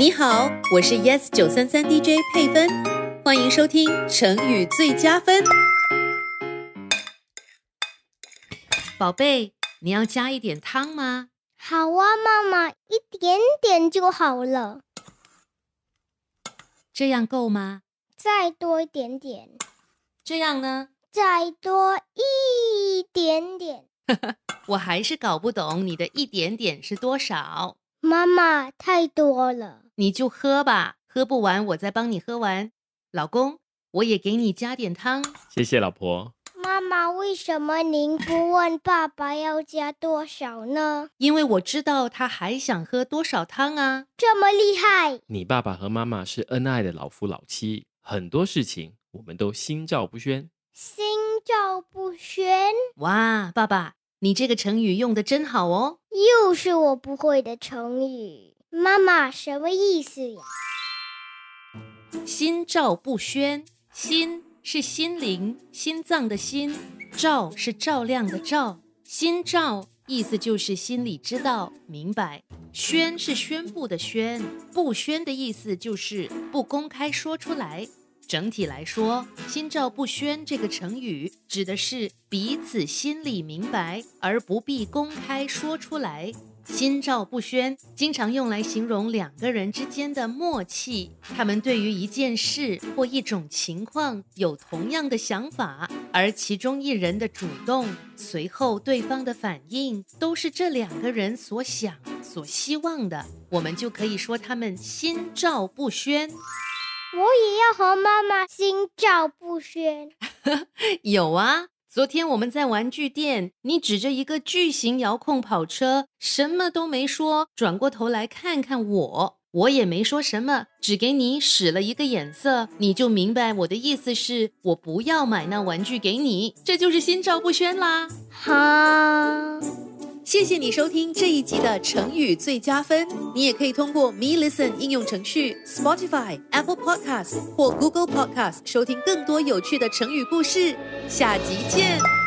你好，我是 Yes 九三三 DJ 佩芬，欢迎收听成语最佳分。宝贝，你要加一点汤吗？好啊，妈妈，一点点就好了。这样够吗？再多一点点。这样呢？再多一点点。我还是搞不懂你的一点点是多少。妈妈，太多了。你就喝吧，喝不完我再帮你喝完。老公，我也给你加点汤。谢谢老婆。妈妈，为什么您不问爸爸要加多少呢？因为我知道他还想喝多少汤啊。这么厉害！你爸爸和妈妈是恩爱的老夫老妻，很多事情我们都心照不宣。心照不宣？哇，爸爸，你这个成语用的真好哦。又是我不会的成语。妈妈，什么意思呀？心照不宣，心是心灵、心脏的心，照是照亮的照，心照意思就是心里知道、明白。宣是宣布的宣，不宣的意思就是不公开说出来。整体来说，“心照不宣”这个成语指的是彼此心里明白，而不必公开说出来。心照不宣经常用来形容两个人之间的默契，他们对于一件事或一种情况有同样的想法，而其中一人的主动，随后对方的反应，都是这两个人所想、所希望的，我们就可以说他们心照不宣。我也要和妈妈心照不宣。有啊，昨天我们在玩具店，你指着一个巨型遥控跑车，什么都没说，转过头来看看我，我也没说什么，只给你使了一个眼色，你就明白我的意思是我不要买那玩具给你，这就是心照不宣啦。哈。谢谢你收听这一集的成语最佳分。你也可以通过 Me Listen 应用程序、Spotify、Apple Podcast 或 Google Podcast 收听更多有趣的成语故事。下集见。